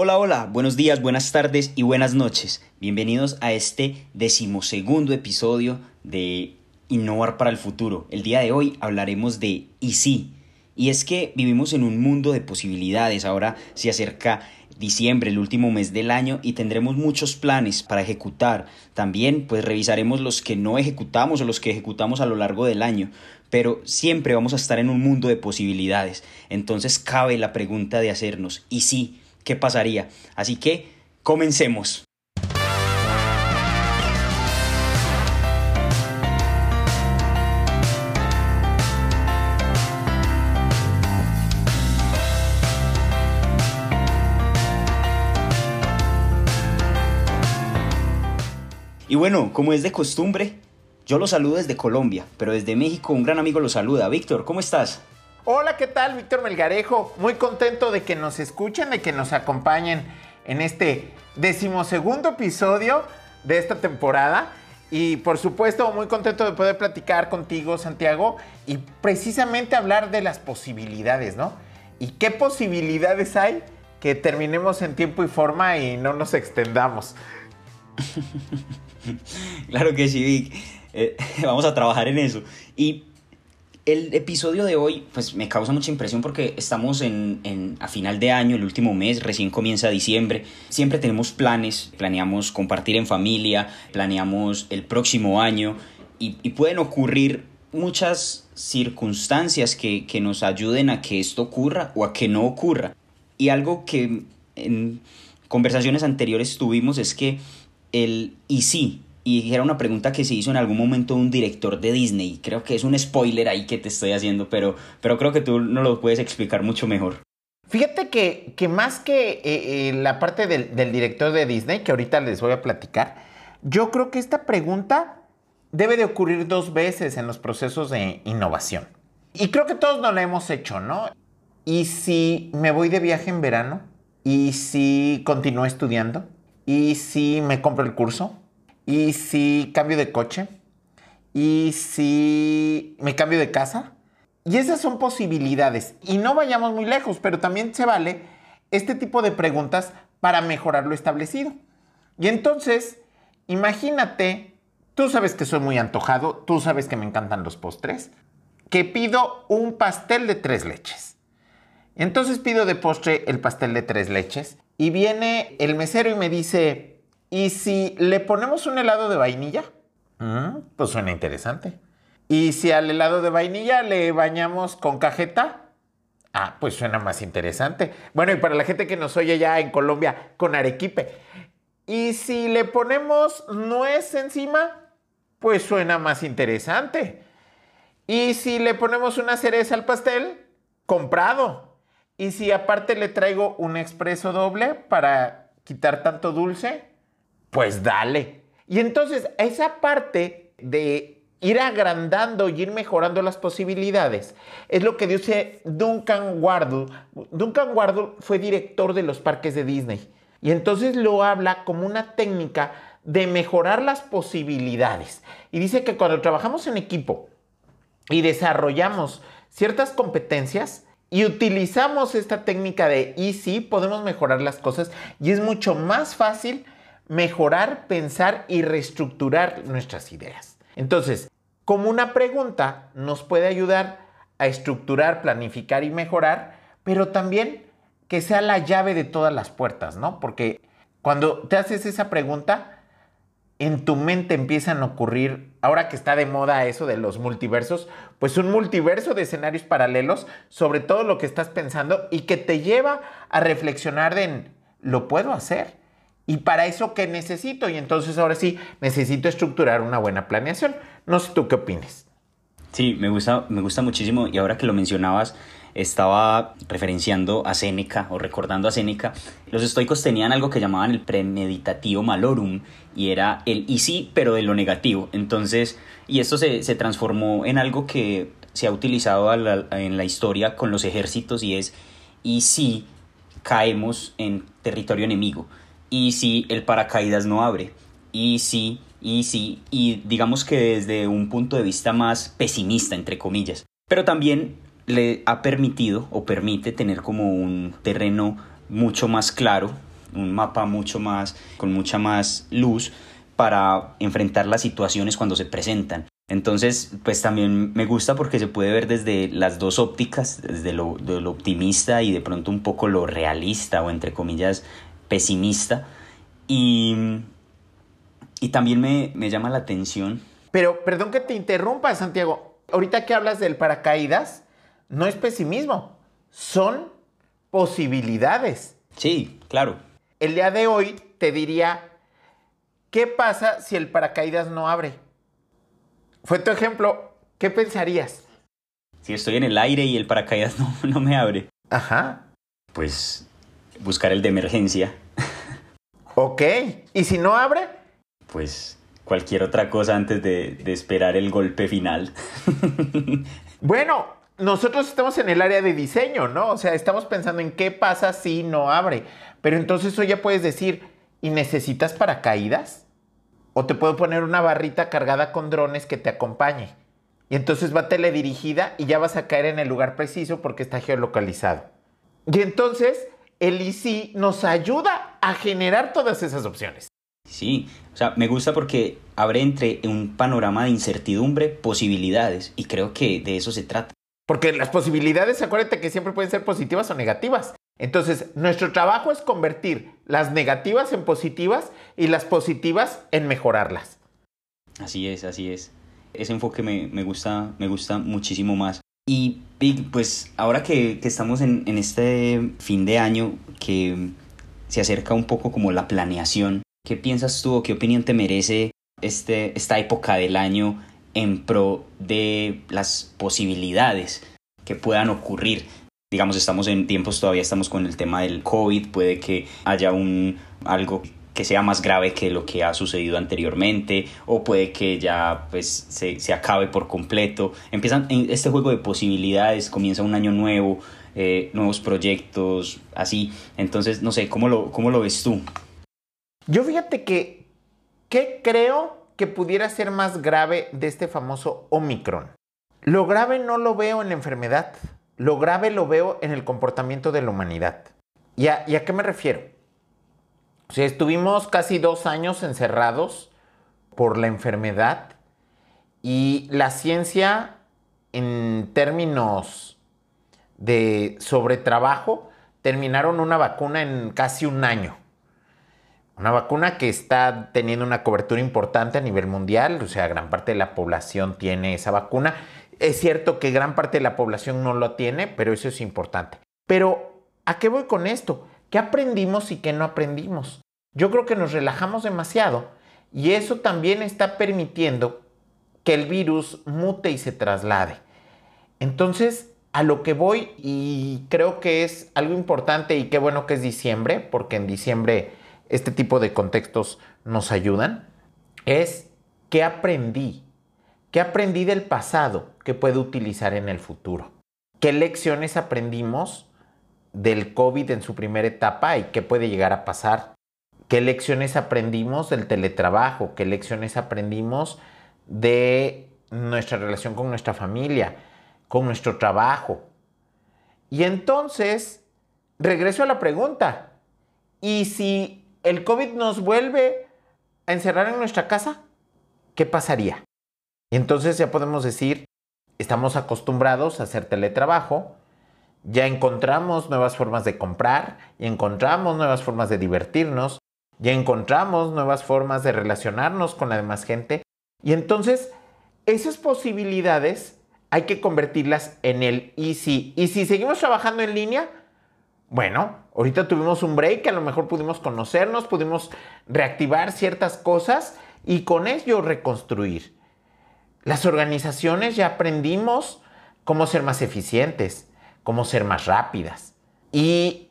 Hola, hola, buenos días, buenas tardes y buenas noches. Bienvenidos a este decimosegundo episodio de Innovar para el Futuro. El día de hoy hablaremos de y sí. Y es que vivimos en un mundo de posibilidades. Ahora se acerca diciembre, el último mes del año, y tendremos muchos planes para ejecutar. También pues revisaremos los que no ejecutamos o los que ejecutamos a lo largo del año. Pero siempre vamos a estar en un mundo de posibilidades. Entonces cabe la pregunta de hacernos, ¿y sí? Qué pasaría. Así que comencemos. Y bueno, como es de costumbre, yo lo saludo desde Colombia, pero desde México un gran amigo lo saluda. Víctor, ¿cómo estás? Hola, ¿qué tal? Víctor Melgarejo. Muy contento de que nos escuchen, de que nos acompañen en este decimosegundo episodio de esta temporada. Y por supuesto, muy contento de poder platicar contigo, Santiago, y precisamente hablar de las posibilidades, ¿no? ¿Y qué posibilidades hay que terminemos en tiempo y forma y no nos extendamos? claro que sí, Vic. Eh, vamos a trabajar en eso. Y el episodio de hoy pues me causa mucha impresión porque estamos en, a final de año, el último mes, recién comienza diciembre. Siempre tenemos planes, planeamos compartir en familia, planeamos el próximo año y, pueden ocurrir muchas circunstancias que, que nos ayuden a que esto ocurra o a que no ocurra. Y algo que en conversaciones anteriores tuvimos es que el y sí y era una pregunta que se hizo en algún momento un director de Disney. Creo que es un spoiler ahí que te estoy haciendo, pero, pero creo que tú no lo puedes explicar mucho mejor. Fíjate que, que más que eh, eh, la parte del, director de Disney, que ahorita les voy a platicar, yo creo que esta pregunta debe de ocurrir dos veces en los procesos de innovación. Y creo que todos nos la hemos hecho, ¿no? ¿Y si me voy de viaje en verano? ¿Y si continúo estudiando? ¿Y si me compro el curso? ¿Y si cambio de coche? ¿Y si me cambio de casa? Y esas son posibilidades. Y no vayamos muy lejos, pero también se vale este tipo de preguntas para mejorar lo establecido. Y entonces, imagínate, tú sabes que soy muy antojado, tú sabes que me encantan los postres, que pido un pastel de tres leches. Entonces pido de postre el pastel de tres leches y viene el mesero y me dice, ¿Y si le ponemos un helado de vainilla? Mm, pues suena interesante. ¿Y si al helado de vainilla le bañamos con cajeta? Ah, pues suena más interesante. Bueno, y para la gente que nos oye ya en Colombia, con arequipe. ¿Y si le ponemos nuez encima? Pues suena más interesante. ¿Y si le ponemos una cereza al pastel? Comprado. ¿Y si aparte le traigo un expreso doble para quitar tanto dulce? Pues dale. Y entonces esa parte de ir agrandando y ir mejorando las posibilidades es lo que dice Duncan Wardle. Duncan Wardle fue director de los parques de Disney y entonces lo habla como una técnica de mejorar las posibilidades. Y dice que cuando trabajamos en equipo y desarrollamos ciertas competencias, y utilizamos esta técnica de y podemos mejorar las cosas y es mucho más fácil mejorar, pensar y reestructurar nuestras ideas. Entonces, como una pregunta nos puede ayudar a estructurar, planificar y mejorar, pero también que sea la llave de todas las puertas, ¿no? Porque cuando te haces esa pregunta, en tu mente empiezan a ocurrir, ahora que está de moda eso de los multiversos, pues un multiverso de escenarios paralelos sobre todo lo que estás pensando y que te lleva a reflexionar en, ¿lo puedo hacer? ¿Y para eso qué necesito? Y entonces ahora sí, necesito estructurar una buena planeación. No sé tú qué opines. Sí, me gusta, me gusta muchísimo y ahora que lo mencionabas, estaba referenciando a Séneca o recordando a Séneca. Los estoicos tenían algo que llamaban el premeditativo malorum y era el y sí, pero de lo negativo. Entonces, y esto se, se transformó en algo que se ha utilizado en la historia con los ejércitos y es y si caemos en territorio enemigo y si el paracaídas no abre, y si, y si, y digamos que desde un punto de vista más pesimista, entre comillas. Pero también le ha permitido o permite tener como un terreno mucho más claro un mapa mucho más, con mucha más luz para enfrentar las situaciones cuando se presentan. Entonces, pues también me gusta porque se puede ver desde las dos ópticas, desde lo, lo optimista y de pronto un poco lo realista o entre comillas pesimista. Y, y también me, me llama la atención. Pero, perdón que te interrumpa, Santiago. Ahorita que hablas del paracaídas, no es pesimismo, son posibilidades. Sí, claro. El día de hoy te diría, ¿qué pasa si el paracaídas no abre? Fue tu ejemplo, ¿qué pensarías? Si estoy en el aire y el paracaídas no, no me abre. Ajá. Pues buscar el de emergencia. Ok. ¿Y si no abre? Pues cualquier otra cosa antes de, de esperar el golpe final. bueno, nosotros estamos en el área de diseño, ¿no? O sea, estamos pensando en qué pasa si no abre. Pero entonces hoy ya puedes decir, ¿y necesitas paracaídas? O te puedo poner una barrita cargada con drones que te acompañe. Y entonces va teledirigida y ya vas a caer en el lugar preciso porque está geolocalizado. Y entonces el IC nos ayuda a generar todas esas opciones. Sí, o sea, me gusta porque abre entre un panorama de incertidumbre posibilidades y creo que de eso se trata. Porque las posibilidades, acuérdate que siempre pueden ser positivas o negativas. Entonces, nuestro trabajo es convertir las negativas en positivas y las positivas en mejorarlas. Así es, así es. Ese enfoque me, me gusta, me gusta muchísimo más. Y, pues ahora que, que estamos en, en, este fin de año, que se acerca un poco como la planeación, ¿qué piensas tú o qué opinión te merece este, esta época del año en pro de las posibilidades que puedan ocurrir? Digamos, estamos en tiempos, todavía estamos con el tema del COVID, puede que haya un algo que sea más grave que lo que ha sucedido anteriormente o puede que ya pues se, se acabe por completo. Empiezan en este juego de posibilidades, comienza un año nuevo, eh, nuevos proyectos, así. Entonces, no sé, ¿cómo lo, cómo lo ves tú? Yo fíjate que, ¿qué creo que pudiera ser más grave de este famoso Omicron? Lo grave no lo veo en la enfermedad, lo grave lo veo en el comportamiento de la humanidad. ¿Y a, ¿y a qué me refiero? O sea, estuvimos casi dos años encerrados por la enfermedad y la ciencia en términos de sobretrabajo terminaron una vacuna en casi un año. Una vacuna que está teniendo una cobertura importante a nivel mundial, o sea, gran parte de la población tiene esa vacuna. Es cierto que gran parte de la población no lo tiene, pero eso es importante. Pero, ¿a qué voy con esto? ¿Qué aprendimos y qué no aprendimos? Yo creo que nos relajamos demasiado y eso también está permitiendo que el virus mute y se traslade. Entonces, a lo que voy y creo que es algo importante y qué bueno que es diciembre, porque en diciembre este tipo de contextos nos ayudan, es qué aprendí, qué aprendí del pasado que puedo utilizar en el futuro, qué lecciones aprendimos del COVID en su primera etapa y qué puede llegar a pasar. ¿Qué lecciones aprendimos del teletrabajo? ¿Qué lecciones aprendimos de nuestra relación con nuestra familia, con nuestro trabajo? Y entonces, regreso a la pregunta. ¿Y si el COVID nos vuelve a encerrar en nuestra casa? ¿Qué pasaría? Y entonces ya podemos decir, estamos acostumbrados a hacer teletrabajo, ya encontramos nuevas formas de comprar y encontramos nuevas formas de divertirnos, ya encontramos nuevas formas de relacionarnos con la demás gente y entonces esas posibilidades hay que convertirlas en el y si. Y si seguimos trabajando en línea, bueno, ahorita tuvimos un break, a lo mejor pudimos conocernos, pudimos reactivar ciertas cosas y con ello reconstruir. Las organizaciones ya aprendimos cómo ser más eficientes, cómo ser más rápidas. Y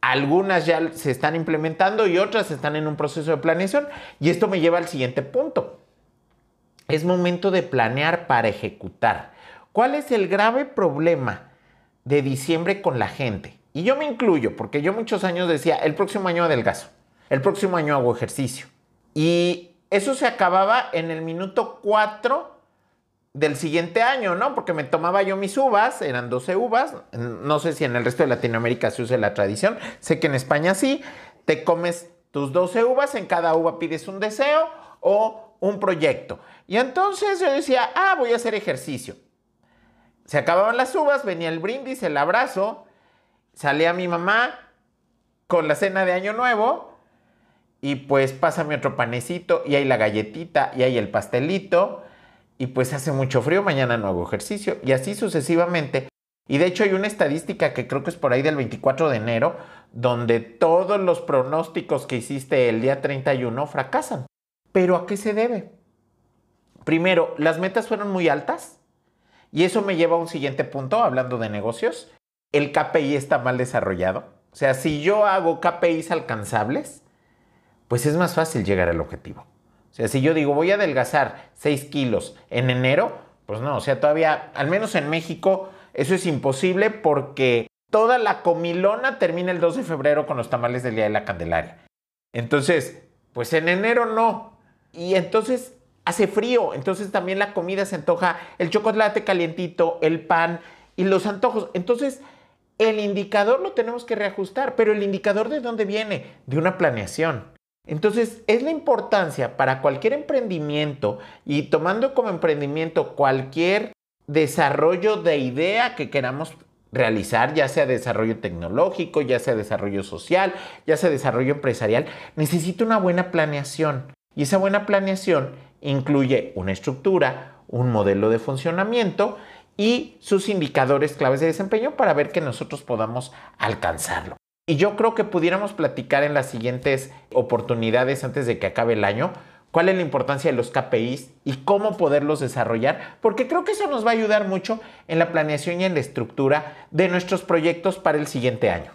algunas ya se están implementando y otras están en un proceso de planeación. Y esto me lleva al siguiente punto. Es momento de planear para ejecutar. ¿Cuál es el grave problema de diciembre con la gente? Y yo me incluyo, porque yo muchos años decía, el próximo año adelgazo, el próximo año hago ejercicio. Y eso se acababa en el minuto 4 del siguiente año, ¿no? Porque me tomaba yo mis uvas, eran 12 uvas, no sé si en el resto de Latinoamérica se usa la tradición, sé que en España sí, te comes tus 12 uvas, en cada uva pides un deseo o un proyecto. Y entonces yo decía, ah, voy a hacer ejercicio. Se acababan las uvas, venía el brindis, el abrazo, salía mi mamá con la cena de Año Nuevo y pues pásame otro panecito y hay la galletita y hay el pastelito y pues hace mucho frío, mañana no hago ejercicio y así sucesivamente. Y de hecho hay una estadística que creo que es por ahí del 24 de enero, donde todos los pronósticos que hiciste el día 31 fracasan. ¿Pero a qué se debe? Primero, las metas fueron muy altas y eso me lleva a un siguiente punto, hablando de negocios. El KPI está mal desarrollado. O sea, si yo hago KPIs alcanzables, pues es más fácil llegar al objetivo. Sea, si yo digo voy a adelgazar 6 kilos en enero, pues no, o sea, todavía, al menos en México, eso es imposible porque toda la comilona termina el 2 de febrero con los tamales del Día de la Candelaria. Entonces, pues en enero no. Y entonces hace frío, entonces también la comida se antoja, el chocolate calientito, el pan y los antojos. Entonces, el indicador lo tenemos que reajustar, pero el indicador de dónde viene? De una planeación. Entonces, es la importancia para cualquier emprendimiento y tomando como emprendimiento cualquier desarrollo de idea que queramos realizar, ya sea desarrollo tecnológico, ya sea desarrollo social, ya sea desarrollo empresarial, necesita una buena planeación. Y esa buena planeación incluye una estructura, un modelo de funcionamiento y sus indicadores claves de desempeño para ver que nosotros podamos alcanzarlo. Y yo creo que pudiéramos platicar en las siguientes oportunidades antes de que acabe el año cuál es la importancia de los KPIs y cómo poderlos desarrollar, porque creo que eso nos va a ayudar mucho en la planeación y en la estructura de nuestros proyectos para el siguiente año.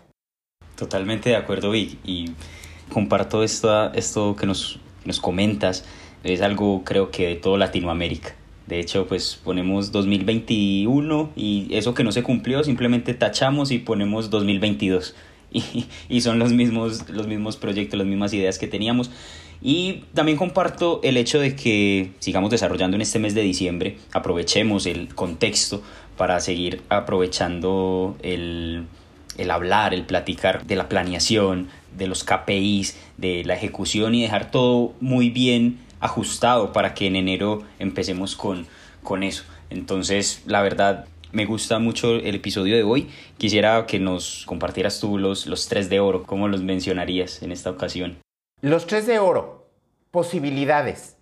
Totalmente de acuerdo, Vic, y comparto esto, esto que nos, nos comentas, es algo creo que de toda Latinoamérica. De hecho, pues ponemos 2021 y eso que no se cumplió simplemente tachamos y ponemos 2022 y, son los mismos, los mismos proyectos, las mismas ideas que teníamos. Y también comparto el hecho de que sigamos desarrollando en este mes de diciembre, aprovechemos el contexto para seguir aprovechando el, el hablar, el platicar de la planeación, de los KPIs, de la ejecución y dejar todo muy bien ajustado para que en enero empecemos con, con eso. Entonces, la verdad, me gusta mucho el episodio de hoy. Quisiera que nos compartieras tú los, los tres de oro. ¿Cómo los mencionarías en esta ocasión? Los tres de oro. Posibilidades.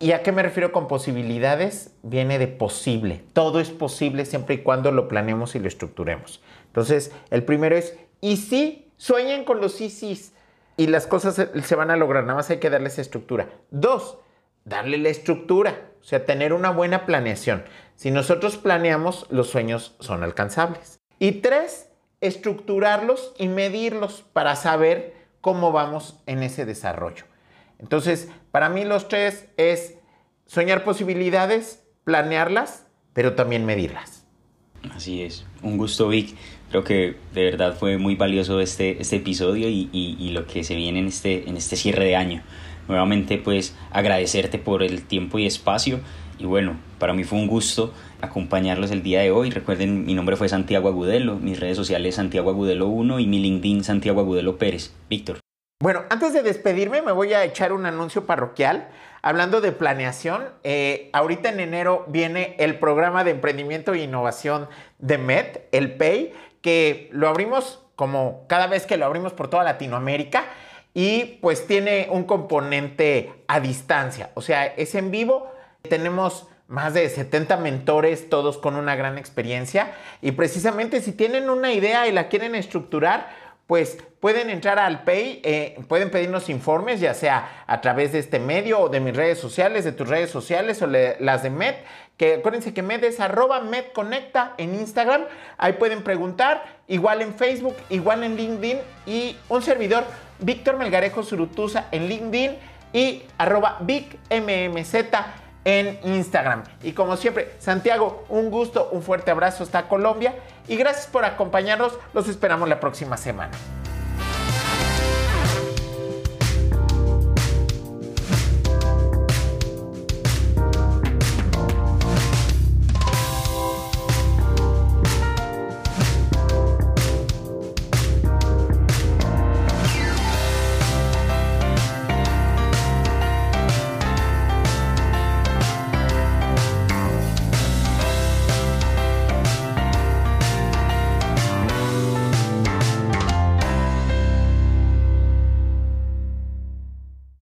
¿Y a qué me refiero con posibilidades? Viene de posible. Todo es posible siempre y cuando lo planeemos y lo estructuremos. Entonces, el primero es, y sí, sueñen con los sí, Y las cosas se van a lograr, nada más hay que darles estructura. Dos, darle la estructura, o sea, tener una buena planeación. Si nosotros planeamos, los sueños son alcanzables. Y tres, estructurarlos y medirlos para saber cómo vamos en ese desarrollo. Entonces, para mí los tres es soñar posibilidades, planearlas, pero también medirlas. Así es. Un gusto, Vic. Creo que de verdad fue muy valioso este, este episodio y, y, lo que se viene en este, en este cierre de año. Nuevamente, pues agradecerte por el tiempo y espacio y bueno, para mí fue un gusto acompañarlos el día de hoy. Recuerden, mi nombre fue Santiago Agudelo, mis redes sociales Santiago Agudelo 1 y mi LinkedIn Santiago Agudelo Pérez. Víctor. Bueno, antes de despedirme me voy a echar un anuncio parroquial. Hablando de planeación, eh, ahorita en enero viene el programa de emprendimiento e innovación de MED, el PEI, que lo abrimos como cada vez que lo abrimos por toda Latinoamérica y pues tiene un componente a distancia, o sea, es en vivo tenemos más de 70 mentores, todos con una gran experiencia. Y precisamente si tienen una idea y la quieren estructurar, pues pueden entrar al Pay, eh, pueden pedirnos informes, ya sea a través de este medio o de mis redes sociales, de tus redes sociales o las de Med. Que acuérdense que Med es arroba MedConecta en Instagram. Ahí pueden preguntar, igual en Facebook, igual en LinkedIn. Y un servidor, Víctor Melgarejo Surutusa en LinkedIn y arroba VicMMZ en Instagram. Y como siempre, Santiago, un gusto, un fuerte abrazo hasta Colombia y gracias por acompañarnos. Los esperamos la próxima semana.